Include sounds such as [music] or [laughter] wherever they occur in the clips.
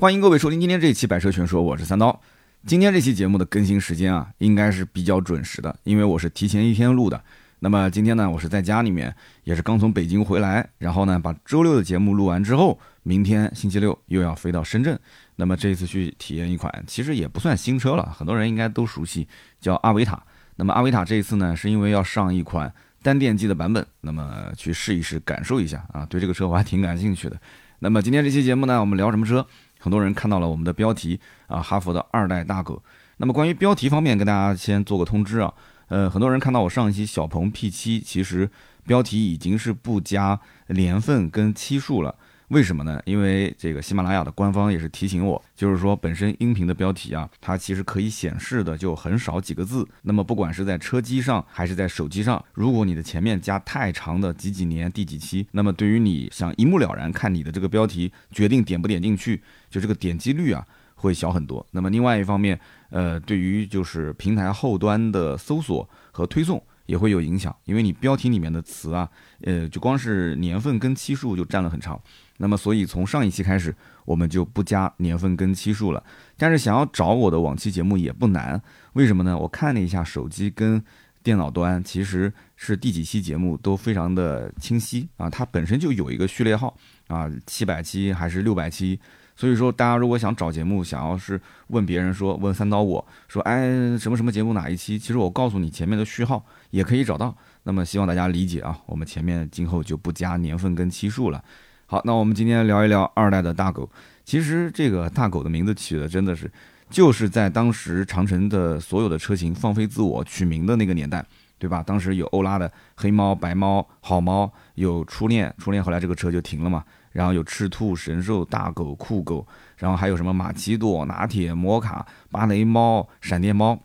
欢迎各位收听今天这一期《百车全说》，我是三刀。今天这期节目的更新时间啊，应该是比较准时的，因为我是提前一天录的。那么今天呢，我是在家里面，也是刚从北京回来，然后呢，把周六的节目录完之后，明天星期六又要飞到深圳。那么这一次去体验一款，其实也不算新车了，很多人应该都熟悉，叫阿维塔。那么阿维塔这一次呢，是因为要上一款单电机的版本，那么去试一试，感受一下啊，对这个车我还挺感兴趣的。那么今天这期节目呢，我们聊什么车？很多人看到了我们的标题啊，哈佛的二代大狗。那么关于标题方面，跟大家先做个通知啊，呃，很多人看到我上一期小鹏 P7，其实标题已经是不加年份跟期数了。为什么呢？因为这个喜马拉雅的官方也是提醒我，就是说本身音频的标题啊，它其实可以显示的就很少几个字。那么不管是在车机上还是在手机上，如果你的前面加太长的几几年第几期，那么对于你想一目了然看你的这个标题，决定点不点进去，就这个点击率啊会小很多。那么另外一方面，呃，对于就是平台后端的搜索和推送也会有影响，因为你标题里面的词啊，呃，就光是年份跟期数就占了很长。那么，所以从上一期开始，我们就不加年份跟期数了。但是想要找我的往期节目也不难，为什么呢？我看了一下手机跟电脑端，其实是第几期节目都非常的清晰啊。它本身就有一个序列号啊，七百期还是六百期。所以说，大家如果想找节目，想要是问别人说问三刀我说，哎，什么什么节目哪一期？其实我告诉你前面的序号也可以找到。那么希望大家理解啊，我们前面今后就不加年份跟期数了。好，那我们今天聊一聊二代的大狗。其实这个大狗的名字取的真的是，就是在当时长城的所有的车型放飞自我取名的那个年代，对吧？当时有欧拉的黑猫、白猫、好猫，有初恋，初恋后来这个车就停了嘛。然后有赤兔、神兽、大狗、酷狗，然后还有什么马奇朵、拿铁、摩卡、芭蕾猫、闪电猫，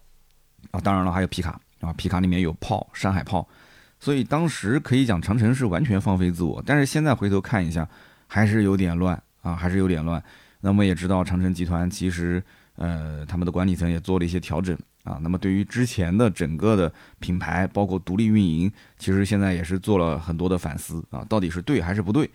啊，当然了，还有皮卡啊，皮卡里面有炮，山海炮。所以当时可以讲长城是完全放飞自我，但是现在回头看一下，还是有点乱啊，还是有点乱。那么也知道长城集团其实，呃，他们的管理层也做了一些调整啊。那么对于之前的整个的品牌，包括独立运营，其实现在也是做了很多的反思啊，到底是对还是不对？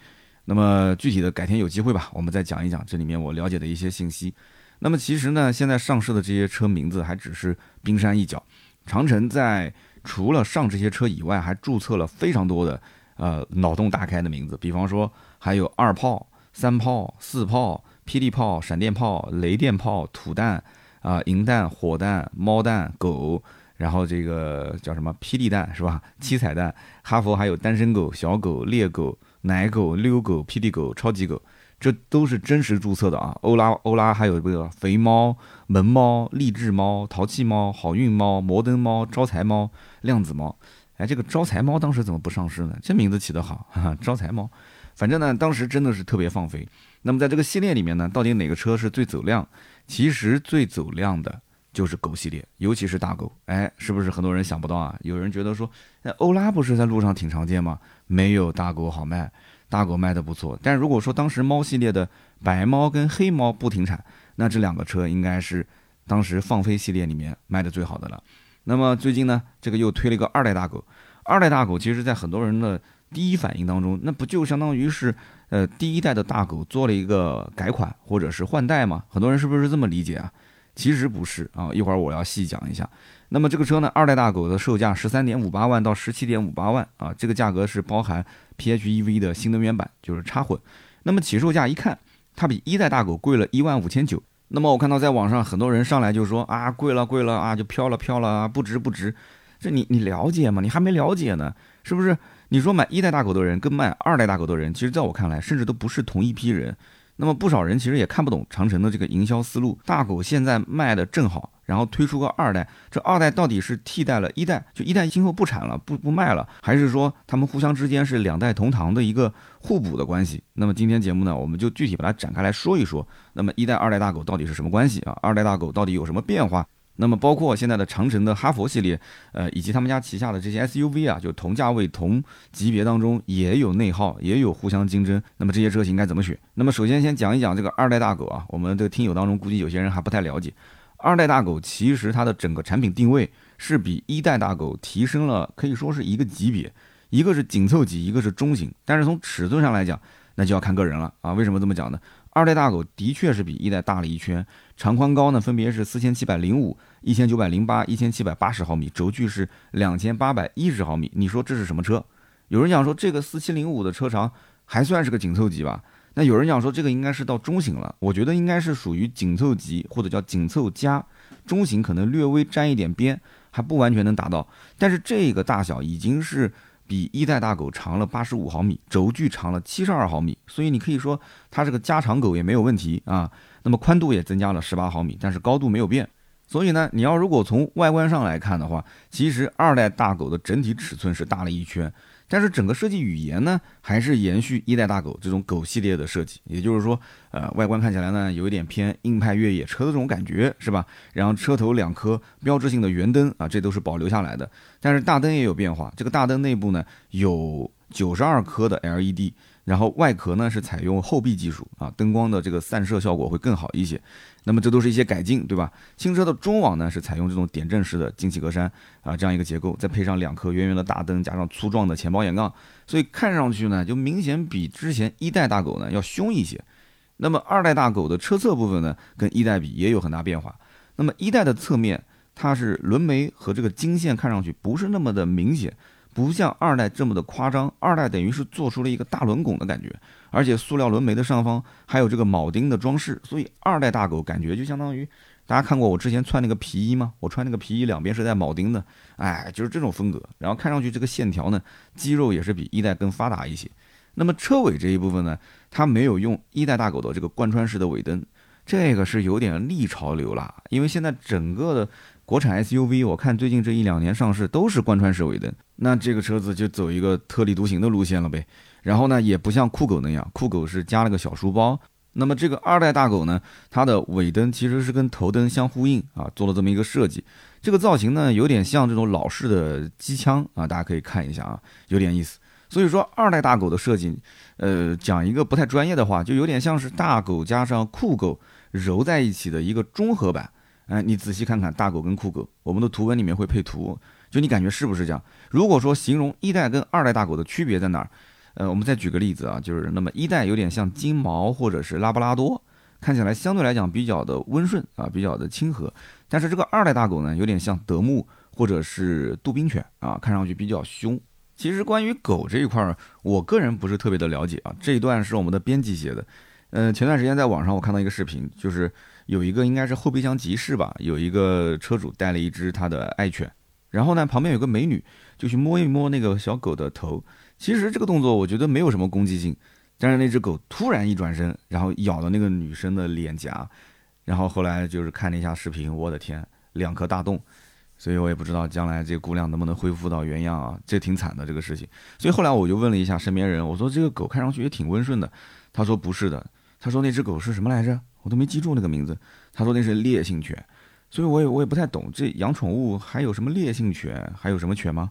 那么具体的改天有机会吧，我们再讲一讲这里面我了解的一些信息。那么其实呢，现在上市的这些车名字还只是冰山一角，长城在。除了上这些车以外，还注册了非常多的呃脑洞大开的名字，比方说还有二炮、三炮、四炮、霹雳炮、闪电炮、雷电炮、土弹啊、银弹、火弹、猫弹、狗，然后这个叫什么霹雳弹是吧？七彩弹，哈佛还有单身狗、小狗、猎狗、奶狗、溜狗、霹雳狗、超级狗。这都是真实注册的啊！欧拉欧拉还有这个肥猫、萌猫、励志猫、淘气猫、好运猫、摩登猫、招财猫、量子猫。哎，这个招财猫当时怎么不上市呢？这名字起得好，哈，招财猫。反正呢，当时真的是特别放飞。那么在这个系列里面呢，到底哪个车是最走量？其实最走量的就是狗系列，尤其是大狗。哎，是不是很多人想不到啊？有人觉得说，那欧拉不是在路上挺常见吗？没有大狗好卖。大狗卖的不错，但如果说当时猫系列的白猫跟黑猫不停产，那这两个车应该是当时放飞系列里面卖的最好的了。那么最近呢，这个又推了一个二代大狗。二代大狗其实，在很多人的第一反应当中，那不就相当于是呃第一代的大狗做了一个改款或者是换代吗？很多人是不是这么理解啊？其实不是啊，一会儿我要细讲一下。那么这个车呢，二代大狗的售价十三点五八万到十七点五八万啊，这个价格是包含。PHEV 的新能源版就是插混，那么起售价一看，它比一代大狗贵了一万五千九。那么我看到在网上很多人上来就说啊，贵了贵了啊，就飘了飘了啊，不值不值。这你你了解吗？你还没了解呢，是不是？你说买一代大狗的人跟买二代大狗的人，其实在我看来，甚至都不是同一批人。那么不少人其实也看不懂长城的这个营销思路。大狗现在卖的正好。然后推出个二代，这二代到底是替代了一代，就一代今后不产了，不不卖了，还是说他们互相之间是两代同堂的一个互补的关系？那么今天节目呢，我们就具体把它展开来说一说。那么一代、二代大狗到底是什么关系啊？二代大狗到底有什么变化？那么包括现在的长城的哈佛系列，呃，以及他们家旗下的这些 SUV 啊，就同价位、同级别当中也有内耗，也有互相竞争。那么这些车型该怎么选？那么首先先讲一讲这个二代大狗啊，我们的听友当中估计有些人还不太了解。二代大狗其实它的整个产品定位是比一代大狗提升了，可以说是一个级别，一个是紧凑级，一个是中型。但是从尺寸上来讲，那就要看个人了啊。为什么这么讲呢？二代大狗的确是比一代大了一圈，长宽高呢分别是四千七百零五、一千九百零八、一千七百八十毫米，轴距是两千八百一十毫米。你说这是什么车？有人讲说这个四七零五的车长还算是个紧凑级吧？那有人讲说这个应该是到中型了，我觉得应该是属于紧凑级或者叫紧凑加，中型可能略微沾一点边，还不完全能达到。但是这个大小已经是。比一代大狗长了八十五毫米，轴距长了七十二毫米，所以你可以说它这个加长狗也没有问题啊。那么宽度也增加了十八毫米，但是高度没有变。所以呢，你要如果从外观上来看的话，其实二代大狗的整体尺寸是大了一圈。但是整个设计语言呢，还是延续一代大狗这种狗系列的设计，也就是说，呃，外观看起来呢，有一点偏硬派越野车的这种感觉，是吧？然后车头两颗标志性的圆灯啊，这都是保留下来的。但是大灯也有变化，这个大灯内部呢，有九十二颗的 LED。然后外壳呢是采用后壁技术啊，灯光的这个散射效果会更好一些。那么这都是一些改进，对吧？新车的中网呢是采用这种点阵式的进气格栅啊，这样一个结构，再配上两颗圆圆的大灯，加上粗壮的前保险杠，所以看上去呢就明显比之前一代大狗呢要凶一些。那么二代大狗的车侧部分呢跟一代比也有很大变化。那么一代的侧面它是轮眉和这个金线看上去不是那么的明显。不像二代这么的夸张，二代等于是做出了一个大轮拱的感觉，而且塑料轮眉的上方还有这个铆钉的装饰，所以二代大狗感觉就相当于大家看过我之前穿那个皮衣吗？我穿那个皮衣两边是带铆钉的，哎，就是这种风格。然后看上去这个线条呢，肌肉也是比一代更发达一些。那么车尾这一部分呢，它没有用一代大狗的这个贯穿式的尾灯，这个是有点逆潮流了，因为现在整个的。国产 SUV，我看最近这一两年上市都是贯穿式尾灯，那这个车子就走一个特立独行的路线了呗。然后呢，也不像酷狗那样，酷狗是加了个小书包。那么这个二代大狗呢，它的尾灯其实是跟头灯相呼应啊，做了这么一个设计。这个造型呢，有点像这种老式的机枪啊，大家可以看一下啊，有点意思。所以说二代大狗的设计，呃，讲一个不太专业的话，就有点像是大狗加上酷狗揉在一起的一个综合版。哎，你仔细看看大狗跟酷狗，我们的图文里面会配图，就你感觉是不是这样？如果说形容一代跟二代大狗的区别在哪儿？呃，我们再举个例子啊，就是那么一代有点像金毛或者是拉布拉多，看起来相对来讲比较的温顺啊，比较的亲和。但是这个二代大狗呢，有点像德牧或者是杜宾犬啊，看上去比较凶。其实关于狗这一块儿，我个人不是特别的了解啊。这一段是我们的编辑写的。嗯，前段时间在网上我看到一个视频，就是。有一个应该是后备箱集市吧，有一个车主带了一只他的爱犬，然后呢旁边有个美女就去摸一摸那个小狗的头。其实这个动作我觉得没有什么攻击性，但是那只狗突然一转身，然后咬了那个女生的脸颊，然后后来就是看了一下视频，我的天，两颗大洞，所以我也不知道将来这姑娘能不能恢复到原样啊，这挺惨的这个事情。所以后来我就问了一下身边人，我说这个狗看上去也挺温顺的，他说不是的，他说那只狗是什么来着？我都没记住那个名字，他说那是烈性犬，所以我也我也不太懂，这养宠物还有什么烈性犬，还有什么犬吗？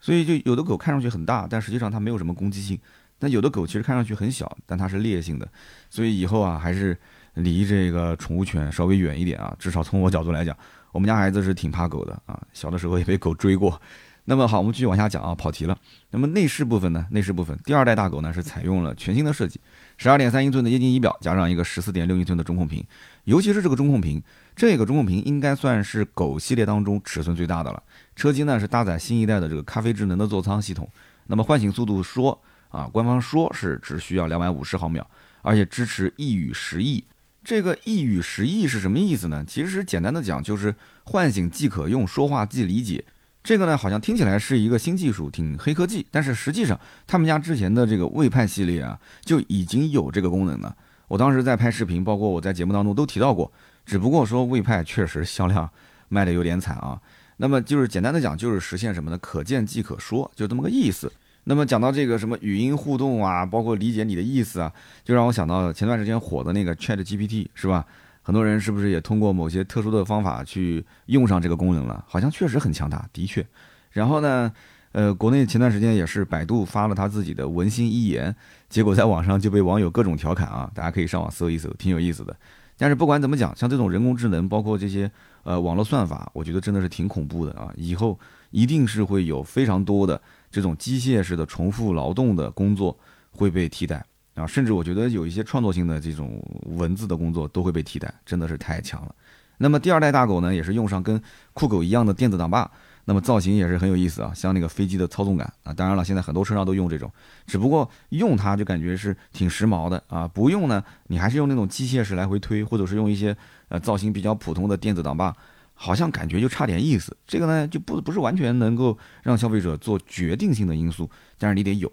所以就有的狗看上去很大，但实际上它没有什么攻击性；但有的狗其实看上去很小，但它是烈性的。所以以后啊，还是离这个宠物犬稍微远一点啊。至少从我角度来讲，我们家孩子是挺怕狗的啊，小的时候也被狗追过。那么好，我们继续往下讲啊，跑题了。那么内饰部分呢？内饰部分，第二代大狗呢是采用了全新的设计。十二点三英寸的液晶仪表，加上一个十四点六英寸的中控屏，尤其是这个中控屏，这个中控屏应该算是狗系列当中尺寸最大的了。车机呢是搭载新一代的这个咖啡智能的座舱系统，那么唤醒速度说啊，官方说是只需要两百五十毫秒，而且支持一语十亿。这个一语十亿是什么意思呢？其实简单的讲就是唤醒即可用，说话即理解。这个呢，好像听起来是一个新技术，挺黑科技，但是实际上，他们家之前的这个魏派系列啊，就已经有这个功能了。我当时在拍视频，包括我在节目当中都提到过，只不过说魏派确实销量卖的有点惨啊。那么就是简单的讲，就是实现什么呢？可见即可说，就这么个意思。那么讲到这个什么语音互动啊，包括理解你的意思啊，就让我想到前段时间火的那个 Chat GPT，是吧？很多人是不是也通过某些特殊的方法去用上这个功能了？好像确实很强大，的确。然后呢，呃，国内前段时间也是百度发了他自己的文心一言，结果在网上就被网友各种调侃啊，大家可以上网搜一搜，挺有意思的。但是不管怎么讲，像这种人工智能，包括这些呃网络算法，我觉得真的是挺恐怖的啊！以后一定是会有非常多的这种机械式的重复劳动的工作会被替代。啊，甚至我觉得有一些创作性的这种文字的工作都会被替代，真的是太强了。那么第二代大狗呢，也是用上跟酷狗一样的电子挡把，那么造型也是很有意思啊，像那个飞机的操纵杆啊。当然了，现在很多车上都用这种，只不过用它就感觉是挺时髦的啊，不用呢，你还是用那种机械式来回推，或者是用一些呃造型比较普通的电子挡把，好像感觉就差点意思。这个呢，就不不是完全能够让消费者做决定性的因素，但是你得有。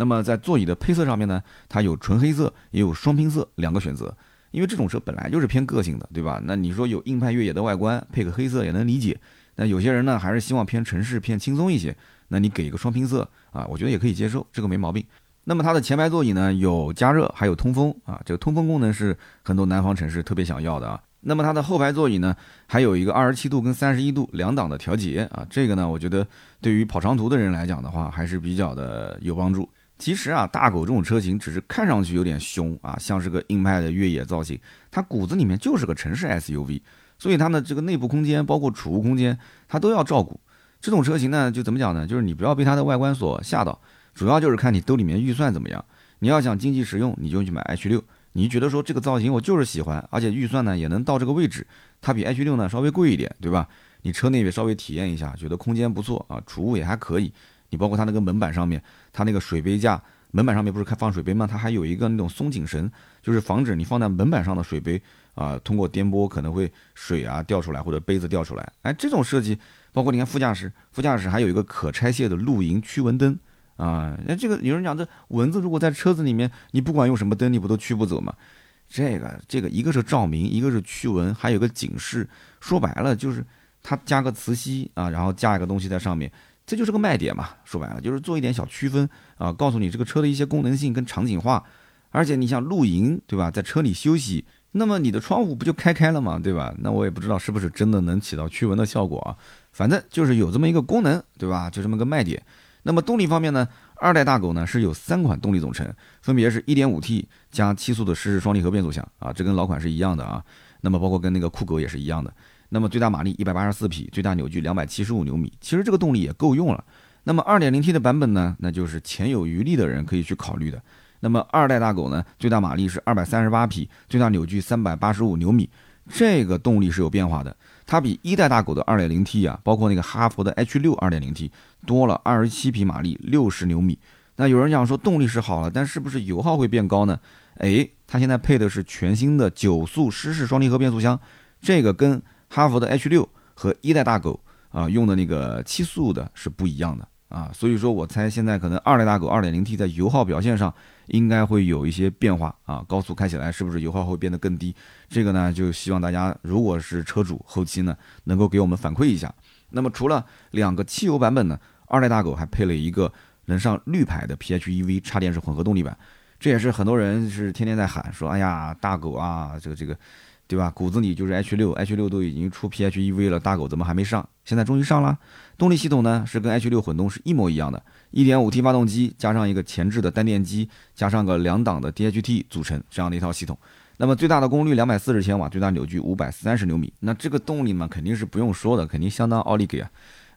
那么在座椅的配色上面呢，它有纯黑色，也有双拼色两个选择。因为这种车本来就是偏个性的，对吧？那你说有硬派越野的外观，配个黑色也能理解。那有些人呢，还是希望偏城市、偏轻松一些。那你给一个双拼色啊，我觉得也可以接受，这个没毛病。那么它的前排座椅呢，有加热，还有通风啊，这个通风功能是很多南方城市特别想要的啊。那么它的后排座椅呢，还有一个二十七度跟三十一度两档的调节啊，这个呢，我觉得对于跑长途的人来讲的话，还是比较的有帮助。其实啊，大狗这种车型只是看上去有点凶啊，像是个硬派的越野造型，它骨子里面就是个城市 SUV，所以它的这个内部空间包括储物空间，它都要照顾。这种车型呢，就怎么讲呢？就是你不要被它的外观所吓到，主要就是看你兜里面预算怎么样。你要想经济实用，你就去买 H 六。你觉得说这个造型我就是喜欢，而且预算呢也能到这个位置，它比 H 六呢稍微贵一点，对吧？你车内也稍微体验一下，觉得空间不错啊，储物也还可以。你包括它那个门板上面，它那个水杯架，门板上面不是开放水杯吗？它还有一个那种松紧绳，就是防止你放在门板上的水杯啊，通过颠簸可能会水啊掉出来或者杯子掉出来。哎，这种设计，包括你看副驾驶，副驾驶还有一个可拆卸的露营驱蚊灯啊。那这个有人讲，这蚊子如果在车子里面，你不管用什么灯，你不都驱不走吗？这个这个一个是照明，一个是驱蚊，还有个警示。说白了就是它加个磁吸啊，然后加一个东西在上面。这就是个卖点嘛，说白了就是做一点小区分啊，告诉你这个车的一些功能性跟场景化。而且你像露营，对吧，在车里休息，那么你的窗户不就开开了嘛，对吧？那我也不知道是不是真的能起到驱蚊的效果啊，反正就是有这么一个功能，对吧？就这么个卖点。那么动力方面呢，二代大狗呢是有三款动力总成，分别是 1.5T 加七速的湿式双离合变速箱啊，这跟老款是一样的啊。那么包括跟那个酷狗也是一样的。那么最大马力一百八十四匹，最大扭矩两百七十五牛米，其实这个动力也够用了。那么二点零 T 的版本呢，那就是钱有余力的人可以去考虑的。那么二代大狗呢，最大马力是二百三十八匹，最大扭矩三百八十五牛米，这个动力是有变化的。它比一代大狗的二点零 T 啊，包括那个哈弗的 H 六二点零 T 多了二十七匹马力，六十牛米。那有人讲说动力是好了，但是不是油耗会变高呢？哎，它现在配的是全新的九速湿式双离合变速箱，这个跟哈弗的 H 六和一代大狗啊用的那个七速的是不一样的啊，所以说我猜现在可能二代大狗 2.0T 在油耗表现上应该会有一些变化啊，高速开起来是不是油耗会变得更低？这个呢就希望大家如果是车主后期呢能够给我们反馈一下。那么除了两个汽油版本呢，二代大狗还配了一个能上绿牌的 PHEV 插电式混合动力版，这也是很多人是天天在喊说，哎呀大狗啊这个这个。对吧？骨子里就是 H 六，H 六都已经出 PHEV 了，大狗怎么还没上？现在终于上了。动力系统呢是跟 H 六混动是一模一样的，1.5T 发动机加上一个前置的单电机，加上个两档的 DHT 组成这样的一套系统。那么最大的功率两百四十千瓦，最大扭矩五百三十牛米。那这个动力嘛，肯定是不用说的，肯定相当奥利给啊。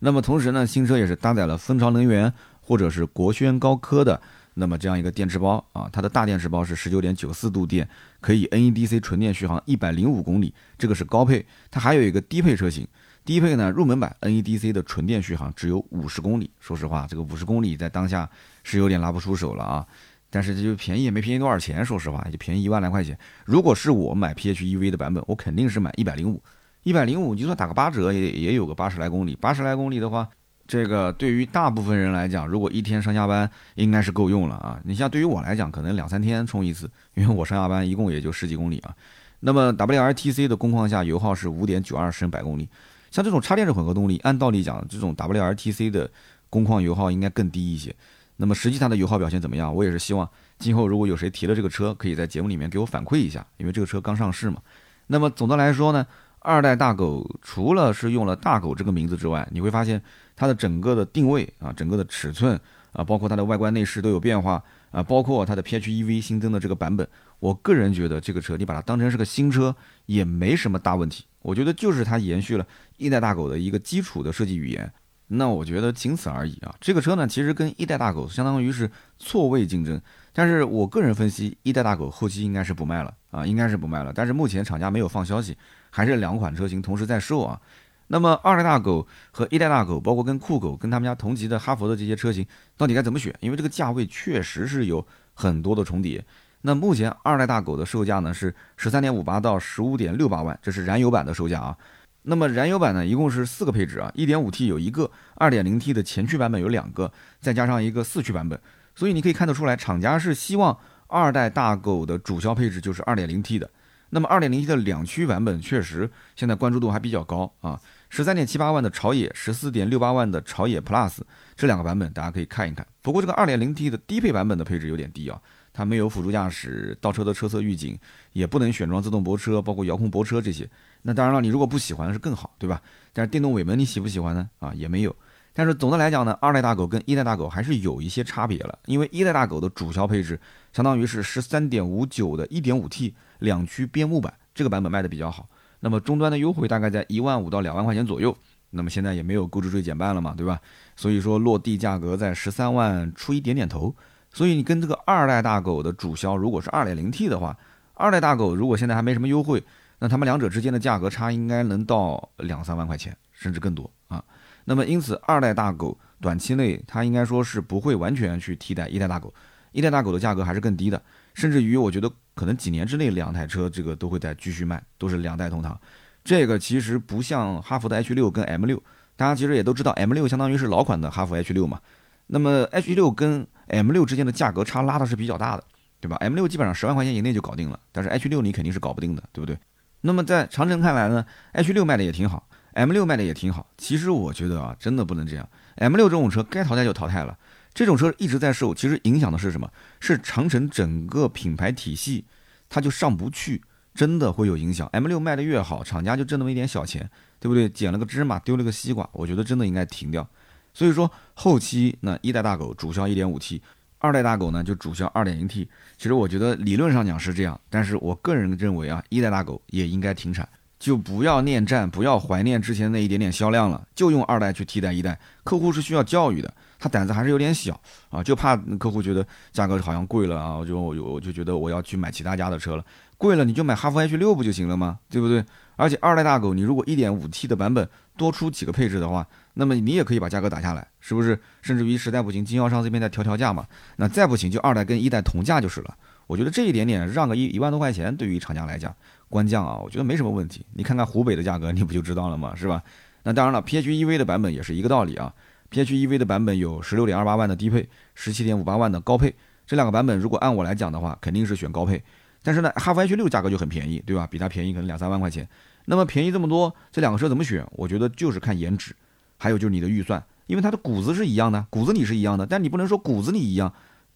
那么同时呢，新车也是搭载了蜂巢能源或者是国轩高科的。那么这样一个电池包啊，它的大电池包是十九点九四度电，可以 NEDC 纯电续航一百零五公里，这个是高配。它还有一个低配车型，低配呢入门版 NEDC 的纯电续航只有五十公里。说实话，这个五十公里在当下是有点拿不出手了啊。但是这就便宜也没便宜多少钱，说实话也就便宜一万来块钱。如果是我买 PHEV 的版本，我肯定是买一百零五，一百零五就算打个八折也也有个八十来公里，八十来公里的话。这个对于大部分人来讲，如果一天上下班应该是够用了啊。你像对于我来讲，可能两三天充一次，因为我上下班一共也就十几公里啊。那么 WLTC 的工况下，油耗是五点九二升百公里。像这种插电式混合动力，按道理讲，这种 WLTC 的工况油耗应该更低一些。那么实际它的油耗表现怎么样？我也是希望今后如果有谁提了这个车，可以在节目里面给我反馈一下，因为这个车刚上市嘛。那么总的来说呢，二代大狗除了是用了大狗这个名字之外，你会发现。它的整个的定位啊，整个的尺寸啊，包括它的外观内饰都有变化啊，包括它的 PHEV 新增的这个版本，我个人觉得这个车你把它当成是个新车也没什么大问题。我觉得就是它延续了一代大狗的一个基础的设计语言，那我觉得仅此而已啊。这个车呢，其实跟一代大狗相当于是错位竞争，但是我个人分析，一代大狗后期应该是不卖了啊，应该是不卖了。但是目前厂家没有放消息，还是两款车型同时在售啊。那么二代大狗和一代大狗，包括跟酷狗跟他们家同级的哈弗的这些车型，到底该怎么选？因为这个价位确实是有很多的重叠。那目前二代大狗的售价呢是十三点五八到十五点六八万，这是燃油版的售价啊。那么燃油版呢，一共是四个配置啊，一点五 T 有一个，二点零 T 的前驱版本有两个，再加上一个四驱版本。所以你可以看得出来，厂家是希望二代大狗的主销配置就是二点零 T 的。那么二点零 T 的两驱版本确实现在关注度还比较高啊，十三点七八万的朝野，十四点六八万的朝野 Plus 这两个版本大家可以看一看。不过这个二点零 T 的低配版本的配置有点低啊，它没有辅助驾驶、倒车的车侧预警，也不能选装自动泊车，包括遥控泊车这些。那当然了，你如果不喜欢是更好，对吧？但是电动尾门你喜不喜欢呢？啊，也没有。但是总的来讲呢，二代大狗跟一代大狗还是有一些差别了。因为一代大狗的主销配置相当于是十三点五九的一点五 T 两驱边牧版，这个版本卖的比较好。那么终端的优惠大概在一万五到两万块钱左右。那么现在也没有购置税减半了嘛，对吧？所以说落地价格在十三万出一点点头。所以你跟这个二代大狗的主销如果是二点零 T 的话，二代大狗如果现在还没什么优惠，那他们两者之间的价格差应该能到两三万块钱，甚至更多啊。那么因此，二代大狗短期内它应该说是不会完全去替代一代大狗，一代大狗的价格还是更低的，甚至于我觉得可能几年之内两台车这个都会再继续卖，都是两代同堂。这个其实不像哈弗的 H 六跟 M 六，大家其实也都知道 M 六相当于是老款的哈弗 H 六嘛。那么 H 六跟 M 六之间的价格差拉的是比较大的，对吧？M 六基本上十万块钱以内就搞定了，但是 H 六你肯定是搞不定的，对不对？那么在长城看来呢，H 六卖的也挺好。M 六卖的也挺好，其实我觉得啊，真的不能这样。M 六这种车该淘汰就淘汰了，这种车一直在售，其实影响的是什么？是长城整个品牌体系，它就上不去，真的会有影响。M 六卖的越好，厂家就挣那么一点小钱，对不对？捡了个芝麻丢了个西瓜，我觉得真的应该停掉。所以说后期那一代大狗主销 1.5T，二代大狗呢就主销 2.0T。其实我觉得理论上讲是这样，但是我个人认为啊，一代大狗也应该停产。就不要恋战，不要怀念之前那一点点销量了，就用二代去替代一代。客户是需要教育的，他胆子还是有点小啊，就怕客户觉得价格好像贵了啊，我就我就觉得我要去买其他家的车了。贵了你就买哈弗 H 六不就行了吗？对不对？而且二代大狗，你如果一点五 T 的版本多出几个配置的话，那么你也可以把价格打下来，是不是？甚至于实在不行，经销商这边再调调价嘛。那再不行就二代跟一代同价就是了。我觉得这一点点让个一一万多块钱，对于厂家来讲。官降啊，我觉得没什么问题。你看看湖北的价格，你不就知道了吗？是吧？那当然了，PHEV 的版本也是一个道理啊。PHEV 的版本有十六点二八万的低配，十七点五八万的高配。这两个版本如果按我来讲的话，肯定是选高配。但是呢，哈弗 H 六价格就很便宜，对吧？比它便宜可能两三万块钱。那么便宜这么多，这两个车怎么选？我觉得就是看颜值，还有就是你的预算，因为它的骨子是一样的，骨子你是一样的，但你不能说骨子你一样，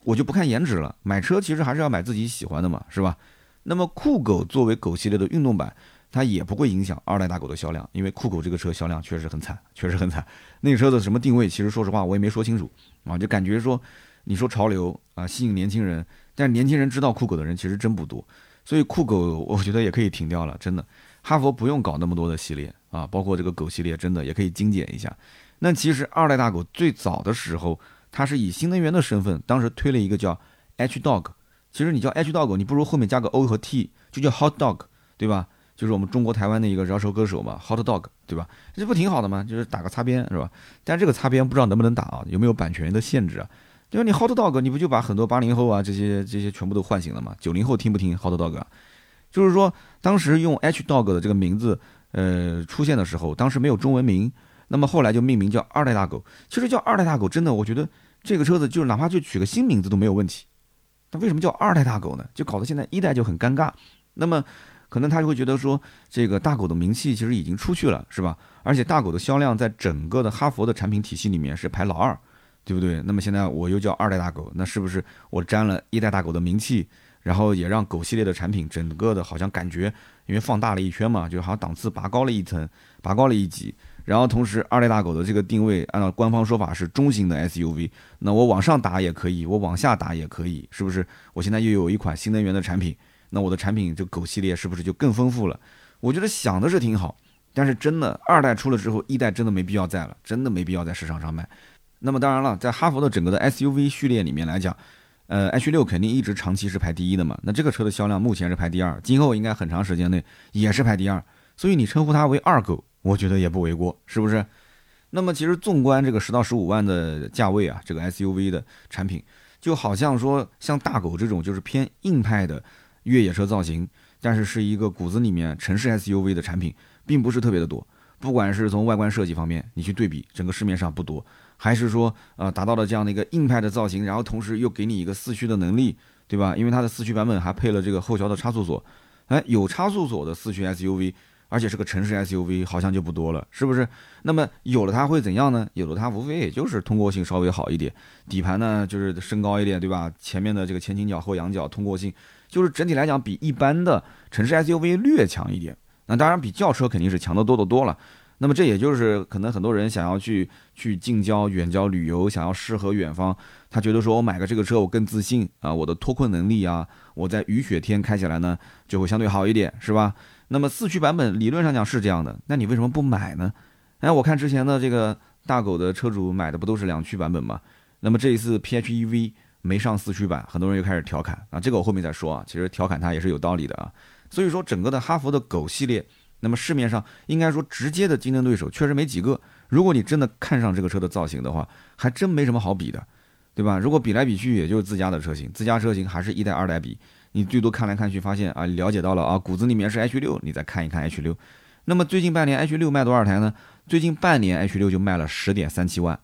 我就不看颜值了。买车其实还是要买自己喜欢的嘛，是吧？那么酷狗作为狗系列的运动版，它也不会影响二代大狗的销量，因为酷狗这个车销量确实很惨，确实很惨。那个车的什么定位，其实说实话我也没说清楚啊，就感觉说，你说潮流啊，吸引年轻人，但年轻人知道酷狗的人其实真不多，所以酷狗我觉得也可以停掉了，真的。哈佛不用搞那么多的系列啊，包括这个狗系列，真的也可以精简一下。那其实二代大狗最早的时候，它是以新能源的身份，当时推了一个叫 H Dog。其实你叫 H dog，你不如后面加个 O 和 T，就叫 Hot Dog，对吧？就是我们中国台湾的一个饶舌歌手嘛，Hot Dog，对吧？这不挺好的吗？就是打个擦边，是吧？但这个擦边不知道能不能打啊？有没有版权的限制啊？对吧？你 Hot Dog，你不就把很多八零后啊这些这些全部都唤醒了吗？九零后听不听 Hot Dog？就是说当时用 H Dog 的这个名字，呃，出现的时候，当时没有中文名，那么后来就命名叫二代大狗。其实叫二代大狗，真的，我觉得这个车子就是哪怕就取个新名字都没有问题。那为什么叫二代大狗呢？就搞得现在一代就很尴尬。那么，可能他就会觉得说，这个大狗的名气其实已经出去了，是吧？而且大狗的销量在整个的哈佛的产品体系里面是排老二，对不对？那么现在我又叫二代大狗，那是不是我沾了一代大狗的名气，然后也让狗系列的产品整个的好像感觉因为放大了一圈嘛，就好像档次拔高了一层，拔高了一级。然后同时，二代大狗的这个定位，按照官方说法是中型的 SUV。那我往上打也可以，我往下打也可以，是不是？我现在又有一款新能源的产品，那我的产品这狗系列是不是就更丰富了？我觉得想的是挺好，但是真的二代出了之后，一代真的没必要在了，真的没必要在市场上卖。那么当然了，在哈佛的整个的 SUV 序列里面来讲，呃，H 六肯定一直长期是排第一的嘛，那这个车的销量目前是排第二，今后应该很长时间内也是排第二，所以你称呼它为二狗，我觉得也不为过，是不是？那么其实纵观这个十到十五万的价位啊，这个 SUV 的产品，就好像说像大狗这种就是偏硬派的越野车造型，但是是一个骨子里面城市 SUV 的产品，并不是特别的多。不管是从外观设计方面，你去对比整个市面上不多，还是说呃达到了这样的一个硬派的造型，然后同时又给你一个四驱的能力，对吧？因为它的四驱版本还配了这个后桥的差速锁，哎，有差速锁的四驱 SUV，而且是个城市 SUV，好像就不多了，是不是？那么有了它会怎样呢？有了它无非也就是通过性稍微好一点，底盘呢就是升高一点，对吧？前面的这个前倾角后仰角通过性，就是整体来讲比一般的城市 SUV 略强一点。那当然比轿车肯定是强得多得多了，那么这也就是可能很多人想要去去近郊、远郊旅游，想要适合远方，他觉得说我买个这个车我更自信啊，我的脱困能力啊，我在雨雪天开起来呢就会相对好一点，是吧？那么四驱版本理论上讲是这样的，那你为什么不买呢？哎，我看之前的这个大狗的车主买的不都是两驱版本吗？那么这一次 PHEV 没上四驱版，很多人又开始调侃啊，这个我后面再说啊，其实调侃它也是有道理的啊。所以说，整个的哈弗的狗系列，那么市面上应该说直接的竞争对手确实没几个。如果你真的看上这个车的造型的话，还真没什么好比的，对吧？如果比来比去，也就是自家的车型，自家车型还是一代、二代比，你最多看来看去，发现啊，了解到了啊，骨子里面是 H 六，你再看一看 H 六。那么最近半年 H 六卖多少台呢？最近半年 H 六就卖了十点三七万，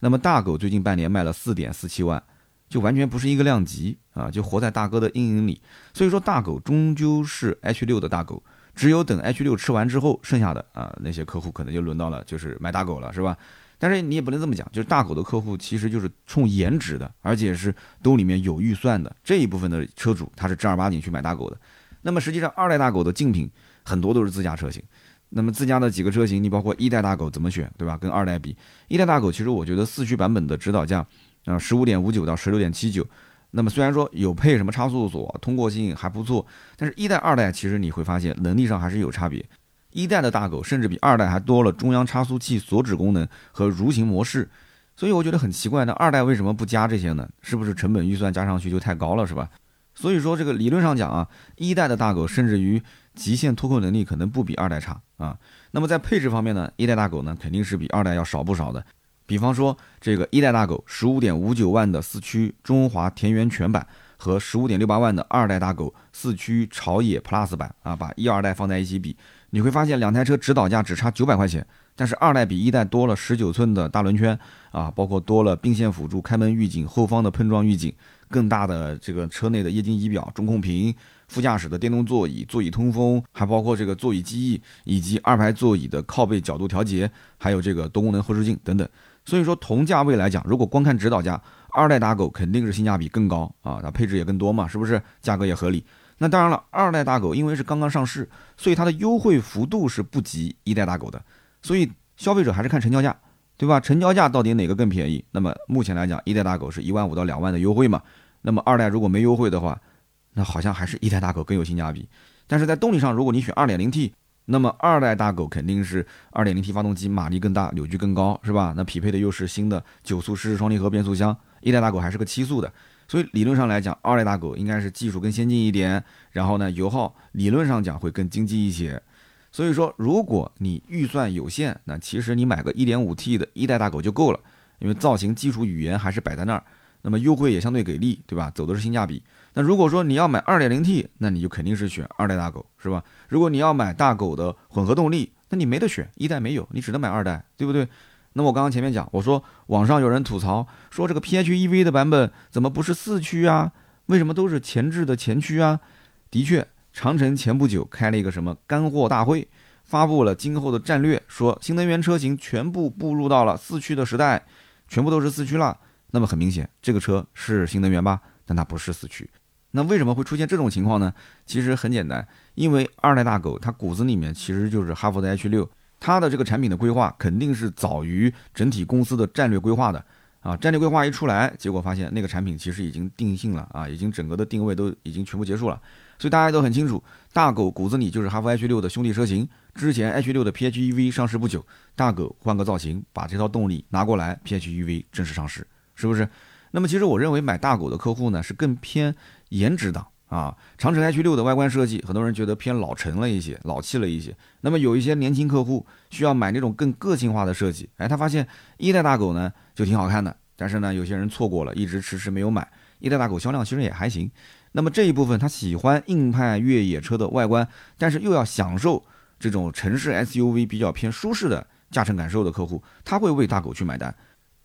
那么大狗最近半年卖了四点四七万。就完全不是一个量级啊！就活在大哥的阴影里，所以说大狗终究是 H 六的大狗，只有等 H 六吃完之后，剩下的啊那些客户可能就轮到了就是买大狗了，是吧？但是你也不能这么讲，就是大狗的客户其实就是冲颜值的，而且是兜里面有预算的这一部分的车主，他是正儿八经去买大狗的。那么实际上二代大狗的竞品很多都是自家车型，那么自家的几个车型，你包括一代大狗怎么选，对吧？跟二代比，一代大狗其实我觉得四驱版本的指导价。啊，十五点五九到十六点七九，那么虽然说有配什么差速锁，通过性还不错，但是一代、二代其实你会发现能力上还是有差别。一代的大狗甚至比二代还多了中央差速器锁止功能和蠕行模式，所以我觉得很奇怪，那二代为什么不加这些呢？是不是成本预算加上去就太高了，是吧？所以说这个理论上讲啊，一代的大狗甚至于极限脱困能力可能不比二代差啊。那么在配置方面呢，一代大狗呢肯定是比二代要少不少的。比方说，这个一代大狗十五点五九万的四驱中华田园全版和十五点六八万的二代大狗四驱朝野 Plus 版啊，把一二代放在一起比，你会发现两台车指导价只差九百块钱，但是二代比一代多了十九寸的大轮圈啊，包括多了并线辅助、开门预警、后方的碰撞预警、更大的这个车内的液晶仪表、中控屏、副驾驶的电动座椅、座椅通风，还包括这个座椅记忆以及二排座椅的靠背角度调节，还有这个多功能后视镜等等。所以说，同价位来讲，如果光看指导价，二代打狗肯定是性价比更高啊，它配置也更多嘛，是不是？价格也合理。那当然了，二代大狗因为是刚刚上市，所以它的优惠幅度是不及一代大狗的。所以消费者还是看成交价，对吧？成交价到底哪个更便宜？那么目前来讲，一代大狗是一万五到两万的优惠嘛。那么二代如果没优惠的话，那好像还是一代大狗更有性价比。但是在动力上，如果你选二点零 T。那么二代大狗肯定是 2.0T 发动机，马力更大，扭矩更高，是吧？那匹配的又是新的九速湿式双离合变速箱，一代大狗还是个七速的，所以理论上来讲，二代大狗应该是技术更先进一点，然后呢，油耗理论上讲会更经济一些。所以说，如果你预算有限，那其实你买个 1.5T 的一代大狗就够了，因为造型、技术、语言还是摆在那儿，那么优惠也相对给力，对吧？走的是性价比。那如果说你要买 2.0T，那你就肯定是选二代大狗，是吧？如果你要买大狗的混合动力，那你没得选，一代没有，你只能买二代，对不对？那我刚刚前面讲，我说网上有人吐槽说这个 PHEV 的版本怎么不是四驱啊？为什么都是前置的前驱啊？的确，长城前不久开了一个什么干货大会，发布了今后的战略，说新能源车型全部步入到了四驱的时代，全部都是四驱了。那么很明显，这个车是新能源吧？但它不是四驱。那为什么会出现这种情况呢？其实很简单，因为二代大狗它骨子里面其实就是哈弗的 H 六，它的这个产品的规划肯定是早于整体公司的战略规划的啊。战略规划一出来，结果发现那个产品其实已经定性了啊，已经整个的定位都已经全部结束了。所以大家都很清楚，大狗骨子里就是哈弗 H 六的兄弟车型。之前 H 六的 PHEV 上市不久，大狗换个造型，把这套动力拿过来，PHEV 正式上市，是不是？那么其实我认为买大狗的客户呢是更偏颜值党啊。长城 H 六的外观设计，很多人觉得偏老成了一些，老气了一些。那么有一些年轻客户需要买那种更个性化的设计，哎，他发现一代大狗呢就挺好看的，但是呢有些人错过了，一直迟迟没有买。一代大狗销量其实也还行。那么这一部分他喜欢硬派越野车的外观，但是又要享受这种城市 SUV 比较偏舒适的驾乘感受的客户，他会为大狗去买单。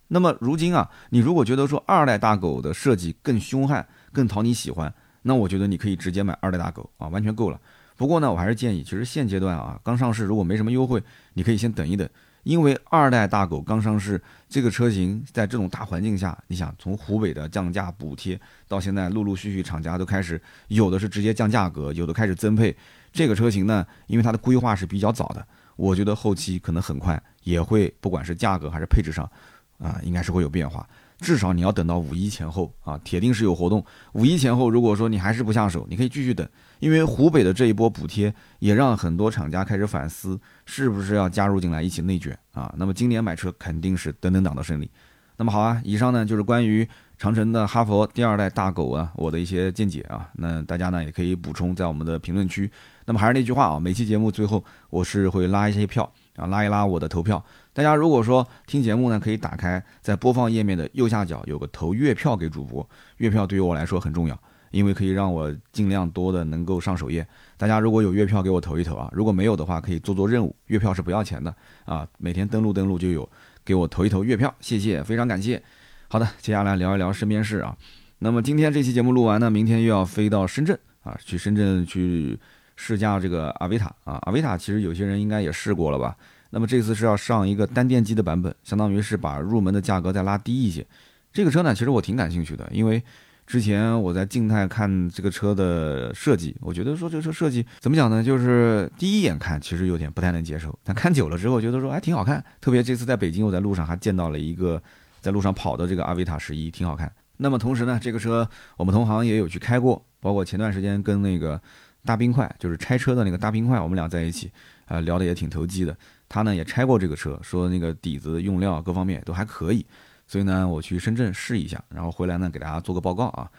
那么如今啊，你如果觉得说二代大狗的设计更凶悍、更讨你喜欢，那我觉得你可以直接买二代大狗啊，完全够了。不过呢，我还是建议，其实现阶段啊，刚上市，如果没什么优惠，你可以先等一等，因为二代大狗刚上市，这个车型在这种大环境下，你想从湖北的降价补贴到现在陆陆续续厂家都开始有的是直接降价格，有的开始增配，这个车型呢，因为它的规划是比较早的，我觉得后期可能很快也会，不管是价格还是配置上。啊，应该是会有变化，至少你要等到五一前后啊，铁定是有活动。五一前后，如果说你还是不下手，你可以继续等，因为湖北的这一波补贴也让很多厂家开始反思，是不是要加入进来一起内卷啊？那么今年买车肯定是等等党的胜利。那么好啊，以上呢就是关于长城的哈佛第二代大狗啊，我的一些见解啊。那大家呢也可以补充在我们的评论区。那么还是那句话啊，每期节目最后我是会拉一些票。啊，拉一拉我的投票。大家如果说听节目呢，可以打开在播放页面的右下角有个投月票给主播，月票对于我来说很重要，因为可以让我尽量多的能够上首页。大家如果有月票给我投一投啊，如果没有的话可以做做任务，月票是不要钱的啊，每天登录登录就有，给我投一投月票，谢谢，非常感谢。好的，接下来聊一聊身边事啊。那么今天这期节目录完呢，明天又要飞到深圳啊，去深圳去。试驾这个阿维塔啊，阿维塔其实有些人应该也试过了吧？那么这次是要上一个单电机的版本，相当于是把入门的价格再拉低一些。这个车呢，其实我挺感兴趣的，因为之前我在静态看这个车的设计，我觉得说这个车设计怎么讲呢？就是第一眼看其实有点不太能接受，但看久了之后觉得说还挺好看。特别这次在北京，我在路上还见到了一个在路上跑的这个阿维塔十一，挺好看。那么同时呢，这个车我们同行也有去开过，包括前段时间跟那个。大冰块就是拆车的那个大冰块，我们俩在一起，啊，聊的也挺投机的。他呢也拆过这个车，说那个底子用料各方面都还可以，所以呢我去深圳试一下，然后回来呢给大家做个报告啊。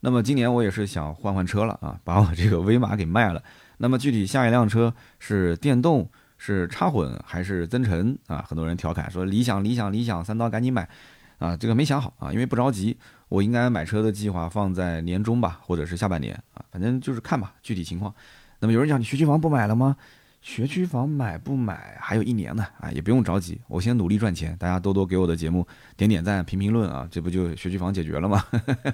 那么今年我也是想换换车了啊，把我这个威马给卖了。那么具体下一辆车是电动、是插混还是增程啊？很多人调侃说理想、理想、理想，三刀赶紧买啊！这个没想好啊，因为不着急。我应该买车的计划放在年中吧，或者是下半年，反正就是看吧，具体情况。那么有人讲你学区房不买了吗？学区房买不买还有一年呢啊，也不用着急，我先努力赚钱。大家多多给我的节目点点赞、评评论啊，这不就学区房解决了吗？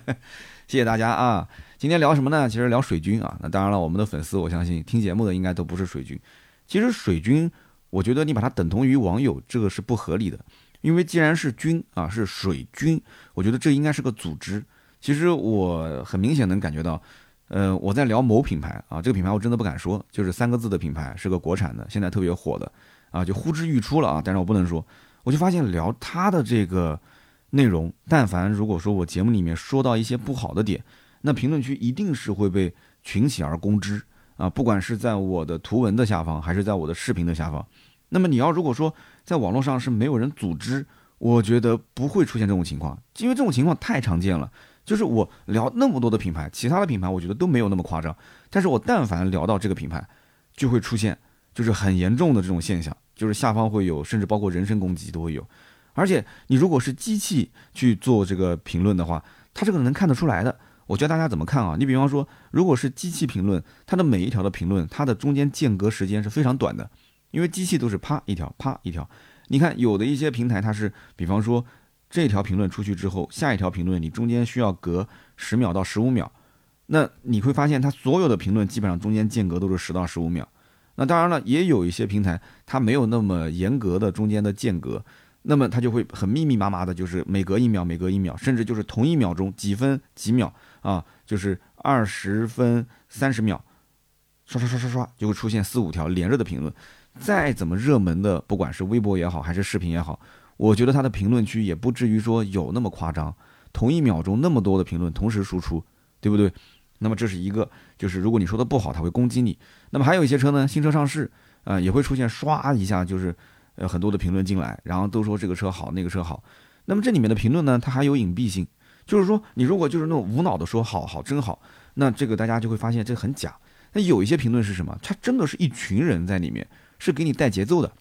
[laughs] 谢谢大家啊！今天聊什么呢？其实聊水军啊。那当然了，我们的粉丝，我相信听节目的应该都不是水军。其实水军，我觉得你把它等同于网友，这个是不合理的。因为既然是军啊，是水军，我觉得这应该是个组织。其实我很明显能感觉到，呃，我在聊某品牌啊，这个品牌我真的不敢说，就是三个字的品牌，是个国产的，现在特别火的啊，就呼之欲出了啊。但是我不能说，我就发现聊他的这个内容，但凡如果说我节目里面说到一些不好的点，那评论区一定是会被群起而攻之啊，不管是在我的图文的下方，还是在我的视频的下方。那么你要如果说在网络上是没有人组织，我觉得不会出现这种情况，因为这种情况太常见了。就是我聊那么多的品牌，其他的品牌我觉得都没有那么夸张，但是我但凡聊到这个品牌，就会出现就是很严重的这种现象，就是下方会有，甚至包括人身攻击都会有。而且你如果是机器去做这个评论的话，它这个能看得出来的。我教大家怎么看啊？你比方说，如果是机器评论，它的每一条的评论，它的中间间隔时间是非常短的。因为机器都是啪一条啪一条，你看有的一些平台它是，比方说这条评论出去之后，下一条评论你中间需要隔十秒到十五秒，那你会发现它所有的评论基本上中间间隔都是十到十五秒。那当然了，也有一些平台它没有那么严格的中间的间隔，那么它就会很密密麻麻的，就是每隔一秒每隔一秒，甚至就是同一秒钟几分几秒啊，就是二十分三十秒，刷刷刷刷刷就会出现四五条连着的评论。再怎么热门的，不管是微博也好，还是视频也好，我觉得他的评论区也不至于说有那么夸张，同一秒钟那么多的评论同时输出，对不对？那么这是一个，就是如果你说的不好，他会攻击你。那么还有一些车呢，新车上市，啊，也会出现刷一下，就是呃很多的评论进来，然后都说这个车好，那个车好。那么这里面的评论呢，它还有隐蔽性，就是说，你如果就是那种无脑的说好好真好，那这个大家就会发现这很假。那有一些评论是什么？他真的是一群人在里面，是给你带节奏的，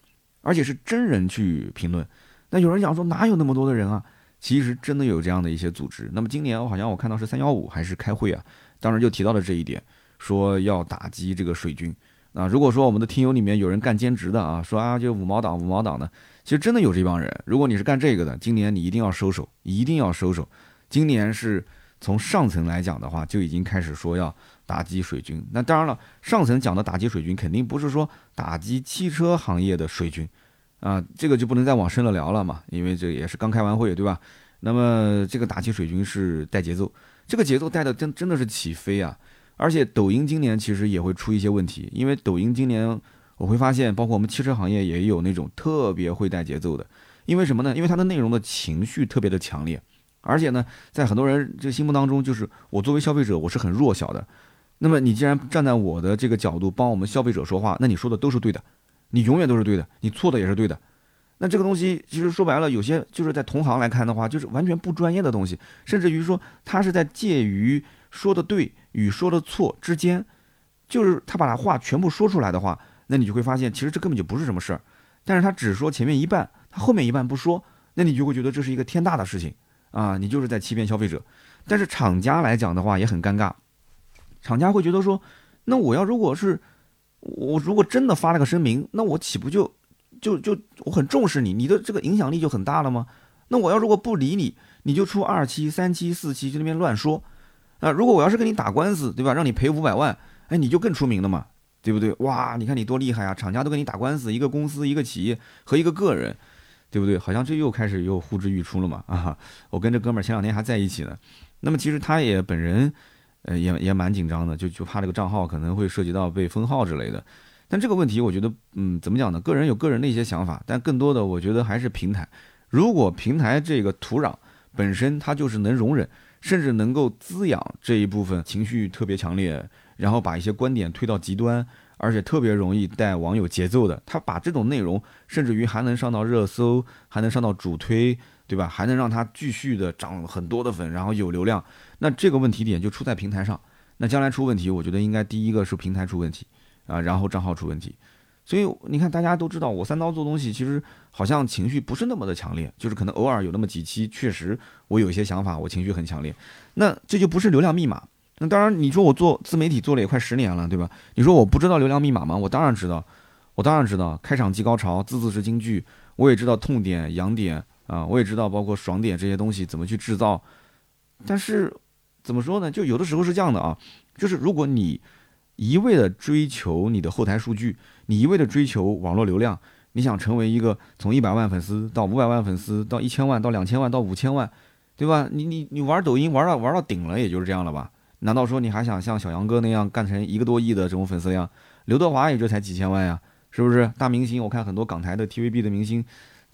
而且是真人去评论。那有人讲说哪有那么多的人啊？其实真的有这样的一些组织。那么今年我好像我看到是三幺五还是开会啊，当时就提到了这一点，说要打击这个水军。啊，如果说我们的听友里面有人干兼职的啊，说啊就五毛党五毛党的，其实真的有这帮人。如果你是干这个的，今年你一定要收手，一定要收手。今年是从上层来讲的话，就已经开始说要打击水军。那当然了，上层讲的打击水军，肯定不是说打击汽车行业的水军。啊，这个就不能再往深了聊了嘛，因为这也是刚开完会，对吧？那么这个打击水军是带节奏，这个节奏带的真真的是起飞啊！而且抖音今年其实也会出一些问题，因为抖音今年我会发现，包括我们汽车行业也有那种特别会带节奏的，因为什么呢？因为它的内容的情绪特别的强烈，而且呢，在很多人这心目当中，就是我作为消费者，我是很弱小的。那么你既然站在我的这个角度帮我们消费者说话，那你说的都是对的。你永远都是对的，你错的也是对的。那这个东西其实说白了，有些就是在同行来看的话，就是完全不专业的东西，甚至于说他是在介于说的对与说的错之间，就是他把他话全部说出来的话，那你就会发现其实这根本就不是什么事儿。但是他只说前面一半，他后面一半不说，那你就会觉得这是一个天大的事情啊，你就是在欺骗消费者。但是厂家来讲的话也很尴尬，厂家会觉得说，那我要如果是。我如果真的发了个声明，那我岂不就就就我很重视你，你的这个影响力就很大了吗？那我要如果不理你，你就出二期、三期、四期，就那边乱说啊！如果我要是跟你打官司，对吧？让你赔五百万，哎，你就更出名了嘛，对不对？哇，你看你多厉害啊！厂家都跟你打官司，一个公司、一个企业和一个个人，对不对？好像这又开始又呼之欲出了嘛啊！我跟这哥们儿前两天还在一起呢，那么其实他也本人。呃，也也蛮紧张的，就就怕这个账号可能会涉及到被封号之类的。但这个问题，我觉得，嗯，怎么讲呢？个人有个人的一些想法，但更多的，我觉得还是平台。如果平台这个土壤本身它就是能容忍，甚至能够滋养这一部分情绪特别强烈，然后把一些观点推到极端，而且特别容易带网友节奏的，他把这种内容，甚至于还能上到热搜，还能上到主推。对吧？还能让它继续的涨很多的粉，然后有流量，那这个问题点就出在平台上。那将来出问题，我觉得应该第一个是平台出问题啊，然后账号出问题。所以你看，大家都知道我三刀做东西，其实好像情绪不是那么的强烈，就是可能偶尔有那么几期，确实我有一些想法，我情绪很强烈。那这就不是流量密码。那当然，你说我做自媒体做了也快十年了，对吧？你说我不知道流量密码吗？我当然知道，我当然知道。开场即高潮，字字是金句，我也知道痛点、痒点。啊，我也知道，包括爽点这些东西怎么去制造，但是怎么说呢？就有的时候是这样的啊，就是如果你一味的追求你的后台数据，你一味的追求网络流量，你想成为一个从一百万粉丝到五百万粉丝到一千万到两千万到五千万，对吧？你你你玩抖音玩到玩到顶了，也就是这样了吧？难道说你还想像小杨哥那样干成一个多亿的这种粉丝量？刘德华也就才几千万呀，是不是？大明星，我看很多港台的 TVB 的明星。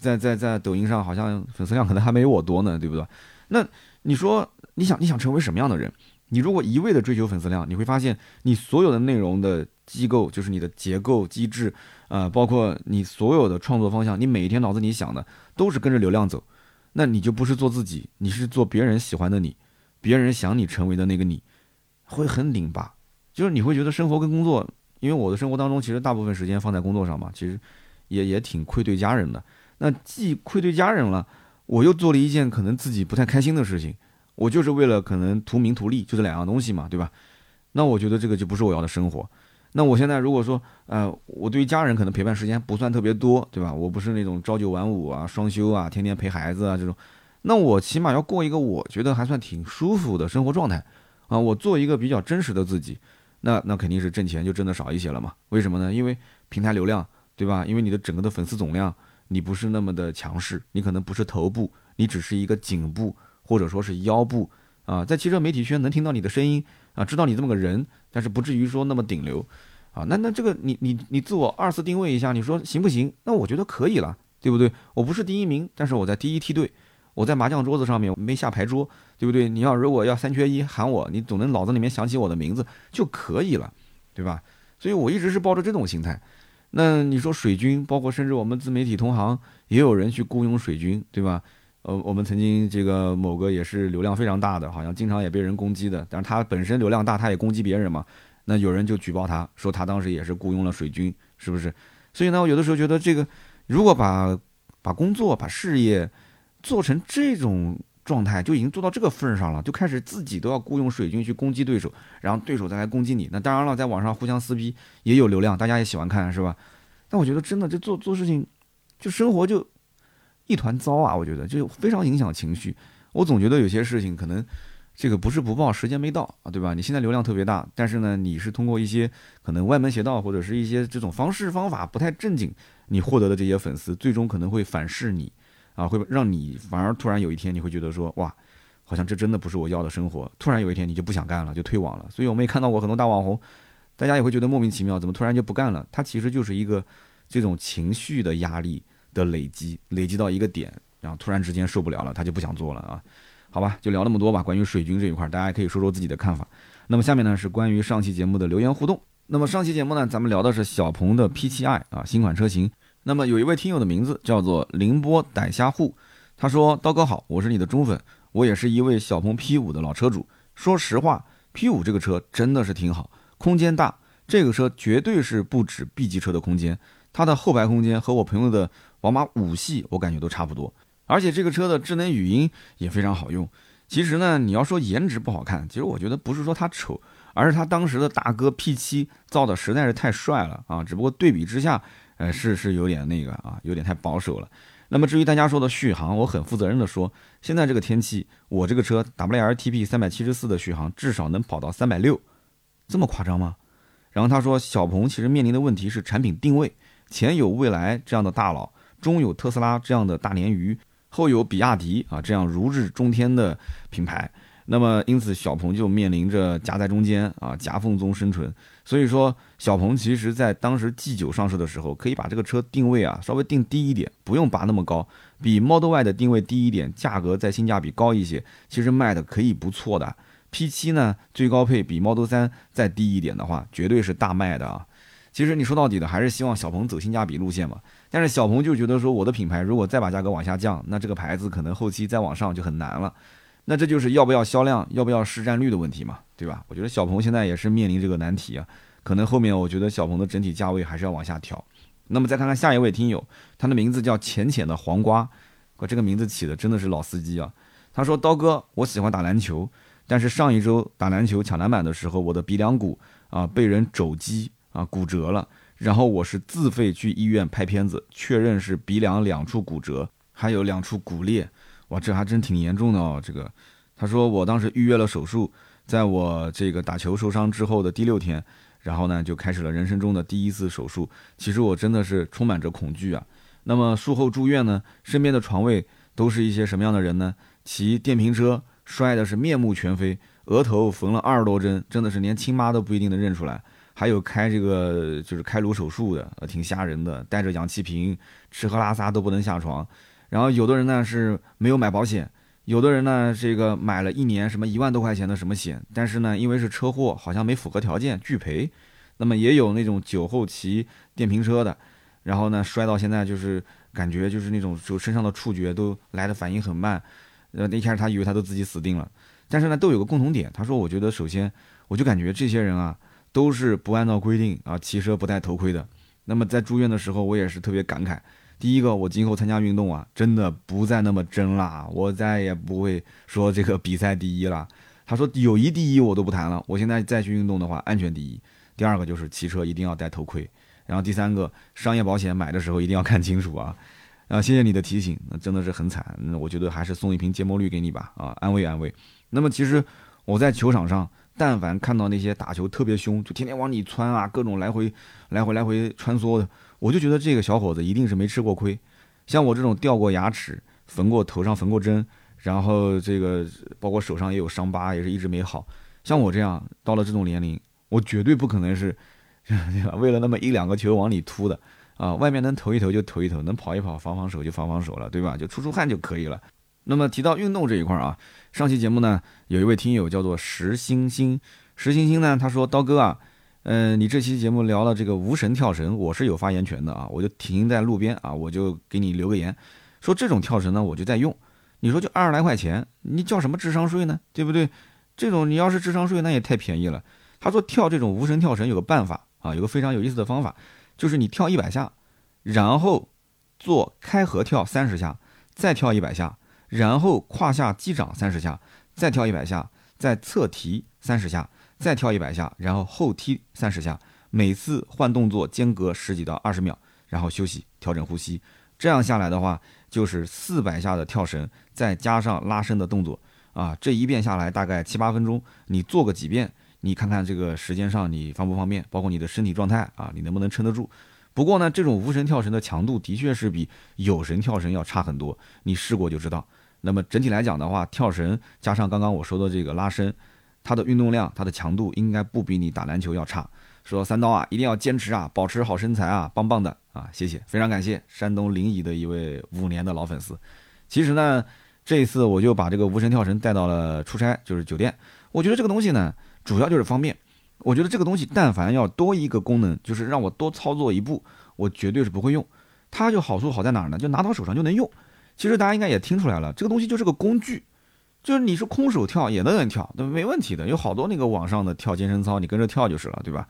在在在抖音上，好像粉丝量可能还没有我多呢，对不对？那你说你想你想成为什么样的人？你如果一味的追求粉丝量，你会发现你所有的内容的机构，就是你的结构机制，呃，包括你所有的创作方向，你每一天脑子里想的都是跟着流量走，那你就不是做自己，你是做别人喜欢的你，别人想你成为的那个你，会很拧巴。就是你会觉得生活跟工作，因为我的生活当中其实大部分时间放在工作上嘛，其实也也挺愧对家人的。那既愧对家人了，我又做了一件可能自己不太开心的事情，我就是为了可能图名图利，就这两样东西嘛，对吧？那我觉得这个就不是我要的生活。那我现在如果说，呃，我对于家人可能陪伴时间不算特别多，对吧？我不是那种朝九晚五啊、双休啊、天天陪孩子啊这种，那我起码要过一个我觉得还算挺舒服的生活状态啊。我做一个比较真实的自己，那那肯定是挣钱就挣得少一些了嘛？为什么呢？因为平台流量，对吧？因为你的整个的粉丝总量。你不是那么的强势，你可能不是头部，你只是一个颈部或者说是腰部啊，在汽车媒体圈能听到你的声音啊，知道你这么个人，但是不至于说那么顶流啊。那那这个你你你自我二次定位一下，你说行不行？那我觉得可以了，对不对？我不是第一名，但是我在第一梯队，我在麻将桌子上面没下牌桌，对不对？你要如果要三缺一喊我，你总能脑子里面想起我的名字就可以了，对吧？所以我一直是抱着这种心态。那你说水军，包括甚至我们自媒体同行，也有人去雇佣水军，对吧？呃，我们曾经这个某个也是流量非常大的，好像经常也被人攻击的，但是他本身流量大，他也攻击别人嘛。那有人就举报他说他当时也是雇佣了水军，是不是？所以呢，我有的时候觉得这个如果把把工作、把事业做成这种状态，就已经做到这个份上了，就开始自己都要雇佣水军去攻击对手，然后对手再来攻击你。那当然了，在网上互相撕逼也有流量，大家也喜欢看，是吧？但我觉得真的，这做做事情，就生活就一团糟啊！我觉得就非常影响情绪。我总觉得有些事情可能。这个不是不报，时间没到啊，对吧？你现在流量特别大，但是呢，你是通过一些可能歪门邪道或者是一些这种方式方法不太正经，你获得的这些粉丝，最终可能会反噬你，啊，会让你反而突然有一天你会觉得说，哇，好像这真的不是我要的生活。突然有一天你就不想干了，就退网了。所以我们也看到过很多大网红，大家也会觉得莫名其妙，怎么突然就不干了？他其实就是一个这种情绪的压力的累积，累积到一个点，然后突然之间受不了了，他就不想做了啊。好吧，就聊那么多吧。关于水军这一块，大家可以说说自己的看法。那么下面呢是关于上期节目的留言互动。那么上期节目呢，咱们聊的是小鹏的 P7i 啊，新款车型。那么有一位听友的名字叫做凌波逮虾户，他说：“刀哥好，我是你的忠粉，我也是一位小鹏 P5 的老车主。说实话，P5 这个车真的是挺好，空间大，这个车绝对是不止 B 级车的空间。它的后排空间和我朋友的宝马五系，我感觉都差不多。”而且这个车的智能语音也非常好用。其实呢，你要说颜值不好看，其实我觉得不是说它丑，而是它当时的大哥 P7 造的实在是太帅了啊！只不过对比之下，呃，是是有点那个啊，有点太保守了。那么至于大家说的续航，我很负责任的说，现在这个天气，我这个车 WLTP 三百七十四的续航至少能跑到三百六，这么夸张吗？然后他说，小鹏其实面临的问题是产品定位，前有蔚来这样的大佬，中有特斯拉这样的大鲶鱼。后有比亚迪啊这样如日中天的品牌，那么因此小鹏就面临着夹在中间啊夹缝中生存。所以说小鹏其实在当时 G9 上市的时候，可以把这个车定位啊稍微定低一点，不用拔那么高，比 Model Y 的定位低一点，价格在性价比高一些，其实卖的可以不错的。P7 呢最高配比 Model 3再低一点的话，绝对是大卖的啊。其实你说到底的还是希望小鹏走性价比路线嘛。但是小鹏就觉得说，我的品牌如果再把价格往下降，那这个牌子可能后期再往上就很难了。那这就是要不要销量，要不要市占率的问题嘛，对吧？我觉得小鹏现在也是面临这个难题啊。可能后面我觉得小鹏的整体价位还是要往下调。那么再看看下一位听友，他的名字叫浅浅的黄瓜，我这个名字起的真的是老司机啊。他说：刀哥，我喜欢打篮球，但是上一周打篮球抢篮板的时候，我的鼻梁骨啊被人肘击啊骨折了。然后我是自费去医院拍片子，确认是鼻梁两处骨折，还有两处骨裂。哇，这还真挺严重的哦。这个，他说我当时预约了手术，在我这个打球受伤之后的第六天，然后呢就开始了人生中的第一次手术。其实我真的是充满着恐惧啊。那么术后住院呢，身边的床位都是一些什么样的人呢？骑电瓶车摔的是面目全非，额头缝了二十多针，真的是连亲妈都不一定能认出来。还有开这个就是开颅手术的，挺吓人的，带着氧气瓶，吃喝拉撒都不能下床。然后有的人呢是没有买保险，有的人呢这个买了一年什么一万多块钱的什么险，但是呢因为是车祸，好像没符合条件拒赔。那么也有那种酒后骑电瓶车的，然后呢摔到现在就是感觉就是那种就身上的触觉都来的反应很慢，呃一开始他以为他都自己死定了，但是呢都有个共同点，他说我觉得首先我就感觉这些人啊。都是不按照规定啊骑车不戴头盔的。那么在住院的时候，我也是特别感慨。第一个，我今后参加运动啊，真的不再那么真啦，我再也不会说这个比赛第一了。[laughs] 他说友谊第一我都不谈了，我现在再去运动的话，安全第一。第二个就是骑车一定要戴头盔。然后第三个，商业保险买的时候一定要看清楚啊。啊，谢谢你的提醒，那真的是很惨。那我觉得还是送一瓶芥末绿给你吧，啊，安慰安慰。那么其实我在球场上。但凡看到那些打球特别凶，就天天往里窜啊，各种来回、来回、来回穿梭的，我就觉得这个小伙子一定是没吃过亏。像我这种掉过牙齿、缝过头上缝过针，然后这个包括手上也有伤疤，也是一直没好。像我这样到了这种年龄，我绝对不可能是 [laughs] 为了那么一两个球往里突的啊！外面能投一投就投一投，能跑一跑、防防守就防防守了，对吧？就出出汗就可以了。那么提到运动这一块啊。上期节目呢，有一位听友叫做石星星，石星星呢，他说刀哥啊，嗯，你这期节目聊了这个无绳跳绳，我是有发言权的啊，我就停在路边啊，我就给你留个言，说这种跳绳呢，我就在用，你说就二十来块钱，你叫什么智商税呢？对不对？这种你要是智商税，那也太便宜了。他说跳这种无绳跳绳有个办法啊，有个非常有意思的方法，就是你跳一百下，然后做开合跳三十下，再跳一百下，然后胯下击掌三十下，再跳一百下，再侧提三十下，再跳一百下，然后后踢三十下，每次换动作间隔十几到二十秒，然后休息调整呼吸，这样下来的话就是四百下的跳绳，再加上拉伸的动作啊，这一遍下来大概七八分钟，你做个几遍。你看看这个时间上你方不方便，包括你的身体状态啊，你能不能撑得住？不过呢，这种无绳跳绳的强度的确是比有绳跳绳要差很多，你试过就知道。那么整体来讲的话，跳绳加上刚刚我说的这个拉伸，它的运动量、它的强度应该不比你打篮球要差。说三刀啊，一定要坚持啊，保持好身材啊，棒棒的啊，谢谢，非常感谢山东临沂的一位五年的老粉丝。其实呢，这一次我就把这个无绳跳绳带到了出差，就是酒店。我觉得这个东西呢。主要就是方便，我觉得这个东西但凡要多一个功能，就是让我多操作一步，我绝对是不会用。它就好处好在哪儿呢？就拿到手上就能用。其实大家应该也听出来了，这个东西就是个工具，就是你是空手跳也都能跳，对没问题的。有好多那个网上的跳健身操，你跟着跳就是了，对吧？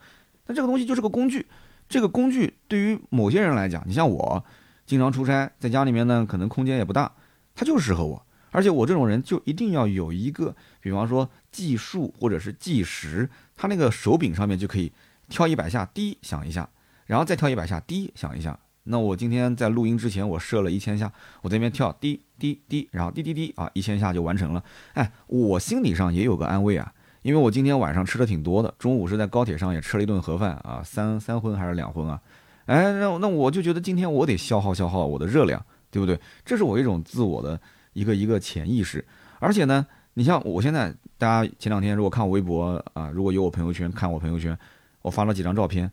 那这个东西就是个工具，这个工具对于某些人来讲，你像我，经常出差，在家里面呢，可能空间也不大，它就适合我。而且我这种人就一定要有一个，比方说计数或者是计时，他那个手柄上面就可以跳一百下，滴响一下，然后再跳一百下，滴响一下。那我今天在录音之前，我设了一千下，我在那边跳滴滴滴，然后滴滴滴啊，一千下就完成了。哎，我心理上也有个安慰啊，因为我今天晚上吃的挺多的，中午是在高铁上也吃了一顿盒饭啊，三三荤还是两荤啊？哎，那那我就觉得今天我得消耗消耗我的热量，对不对？这是我一种自我的。一个一个潜意识，而且呢，你像我现在，大家前两天如果看我微博啊，如果有我朋友圈看我朋友圈，我发了几张照片，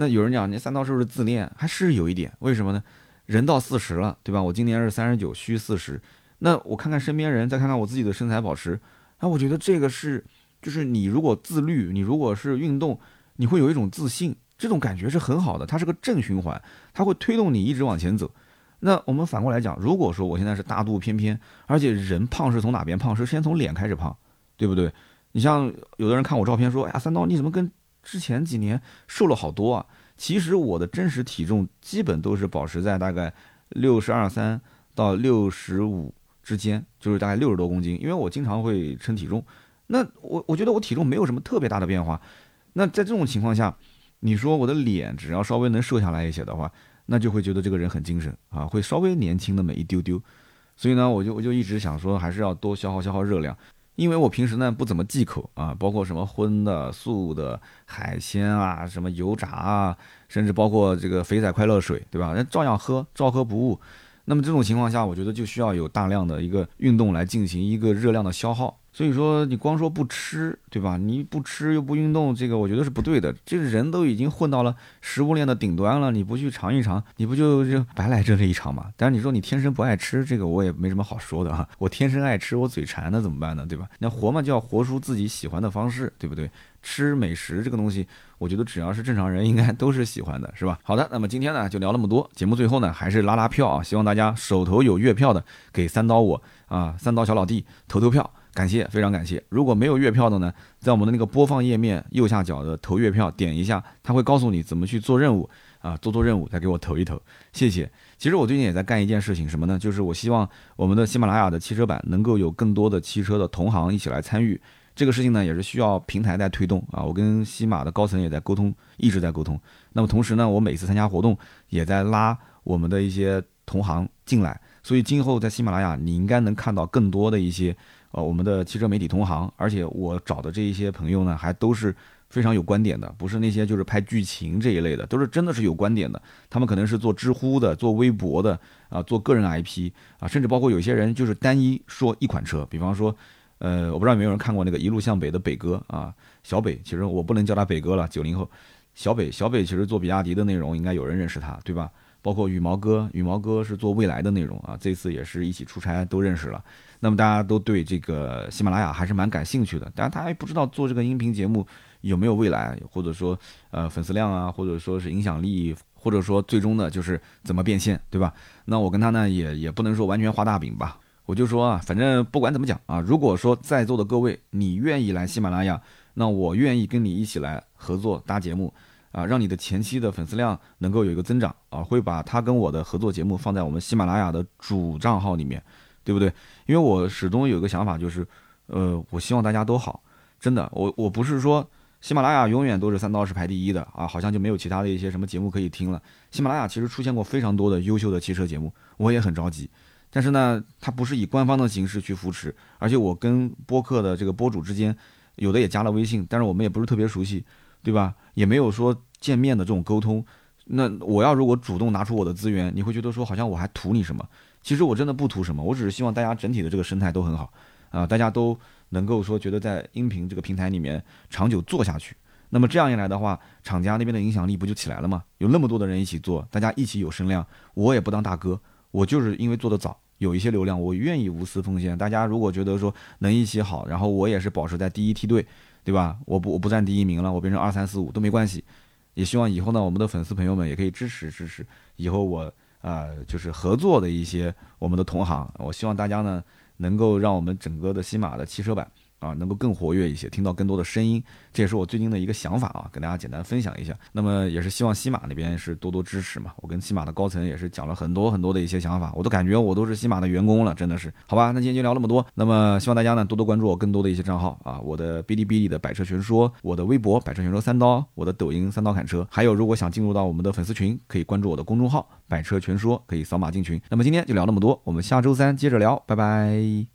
那有人讲你三刀是不是自恋？还是有一点，为什么呢？人到四十了，对吧？我今年是三十九，虚四十，那我看看身边人，再看看我自己的身材保持，啊，我觉得这个是，就是你如果自律，你如果是运动，你会有一种自信，这种感觉是很好的，它是个正循环，它会推动你一直往前走。那我们反过来讲，如果说我现在是大肚翩翩，而且人胖是从哪边胖？是先从脸开始胖，对不对？你像有的人看我照片说：“哎呀，三刀你怎么跟之前几年瘦了好多啊？”其实我的真实体重基本都是保持在大概六十二三到六十五之间，就是大概六十多公斤。因为我经常会称体重，那我我觉得我体重没有什么特别大的变化。那在这种情况下，你说我的脸只要稍微能瘦下来一些的话，那就会觉得这个人很精神啊，会稍微年轻那么一丢丢，所以呢，我就我就一直想说，还是要多消耗消耗热量，因为我平时呢不怎么忌口啊，包括什么荤的、素的、海鲜啊，什么油炸啊，甚至包括这个肥仔快乐水，对吧？人照样喝，照喝不误。那么这种情况下，我觉得就需要有大量的一个运动来进行一个热量的消耗。所以说，你光说不吃，对吧？你不吃又不运动，这个我觉得是不对的。这个人都已经混到了食物链的顶端了，你不去尝一尝，你不就就白来这一场吗？但是你说你天生不爱吃，这个我也没什么好说的哈。我天生爱吃，我嘴馋，那怎么办呢？对吧？那活嘛就要活出自己喜欢的方式，对不对？吃美食这个东西，我觉得只要是正常人，应该都是喜欢的，是吧？好的，那么今天呢就聊那么多。节目最后呢，还是拉拉票啊，希望大家手头有月票的，给三刀我啊，三刀小老弟投投票。感谢，非常感谢。如果没有月票的呢，在我们的那个播放页面右下角的投月票，点一下，他会告诉你怎么去做任务啊，做做任务，再给我投一投，谢谢。其实我最近也在干一件事情，什么呢？就是我希望我们的喜马拉雅的汽车版能够有更多的汽车的同行一起来参与。这个事情呢，也是需要平台在推动啊。我跟西马的高层也在沟通，一直在沟通。那么同时呢，我每次参加活动也在拉我们的一些同行进来，所以今后在喜马拉雅，你应该能看到更多的一些。呃，我们的汽车媒体同行，而且我找的这一些朋友呢，还都是非常有观点的，不是那些就是拍剧情这一类的，都是真的是有观点的。他们可能是做知乎的，做微博的，啊，做个人 IP 啊，甚至包括有些人就是单一说一款车，比方说，呃，我不知道有没有人看过那个一路向北的北哥啊，小北，其实我不能叫他北哥了，九零后，小北，小北其实做比亚迪的内容，应该有人认识他，对吧？包括羽毛哥，羽毛哥是做未来的内容啊，这次也是一起出差都认识了。那么大家都对这个喜马拉雅还是蛮感兴趣的，但是他也不知道做这个音频节目有没有未来，或者说呃粉丝量啊，或者说是影响力，或者说最终的就是怎么变现，对吧？那我跟他呢也也不能说完全画大饼吧。我就说啊，反正不管怎么讲啊，如果说在座的各位你愿意来喜马拉雅，那我愿意跟你一起来合作搭节目啊，让你的前期的粉丝量能够有一个增长啊，会把他跟我的合作节目放在我们喜马拉雅的主账号里面，对不对？因为我始终有一个想法，就是呃，我希望大家都好，真的，我我不是说喜马拉雅永远都是三到二十排第一的啊，好像就没有其他的一些什么节目可以听了。喜马拉雅其实出现过非常多的优秀的汽车节目，我也很着急。但是呢，它不是以官方的形式去扶持，而且我跟播客的这个播主之间，有的也加了微信，但是我们也不是特别熟悉，对吧？也没有说见面的这种沟通。那我要如果主动拿出我的资源，你会觉得说好像我还图你什么？其实我真的不图什么，我只是希望大家整体的这个生态都很好啊，大家都能够说觉得在音频这个平台里面长久做下去。那么这样一来的话，厂家那边的影响力不就起来了吗？有那么多的人一起做，大家一起有声量，我也不当大哥。我就是因为做的早，有一些流量，我愿意无私奉献。大家如果觉得说能一起好，然后我也是保持在第一梯队，对吧？我不我不占第一名了，我变成二三四五都没关系。也希望以后呢，我们的粉丝朋友们也可以支持支持。以后我啊，就是合作的一些我们的同行，我希望大家呢能够让我们整个的西马的汽车版。啊，能够更活跃一些，听到更多的声音，这也是我最近的一个想法啊，跟大家简单分享一下。那么也是希望西马那边是多多支持嘛。我跟西马的高层也是讲了很多很多的一些想法，我都感觉我都是西马的员工了，真的是。好吧，那今天就聊那么多。那么希望大家呢多多关注我更多的一些账号啊，我的哔哩哔哩的百车全说，我的微博百车全说三刀，我的抖音三刀砍车，还有如果想进入到我们的粉丝群，可以关注我的公众号百车全说，可以扫码进群。那么今天就聊那么多，我们下周三接着聊，拜拜。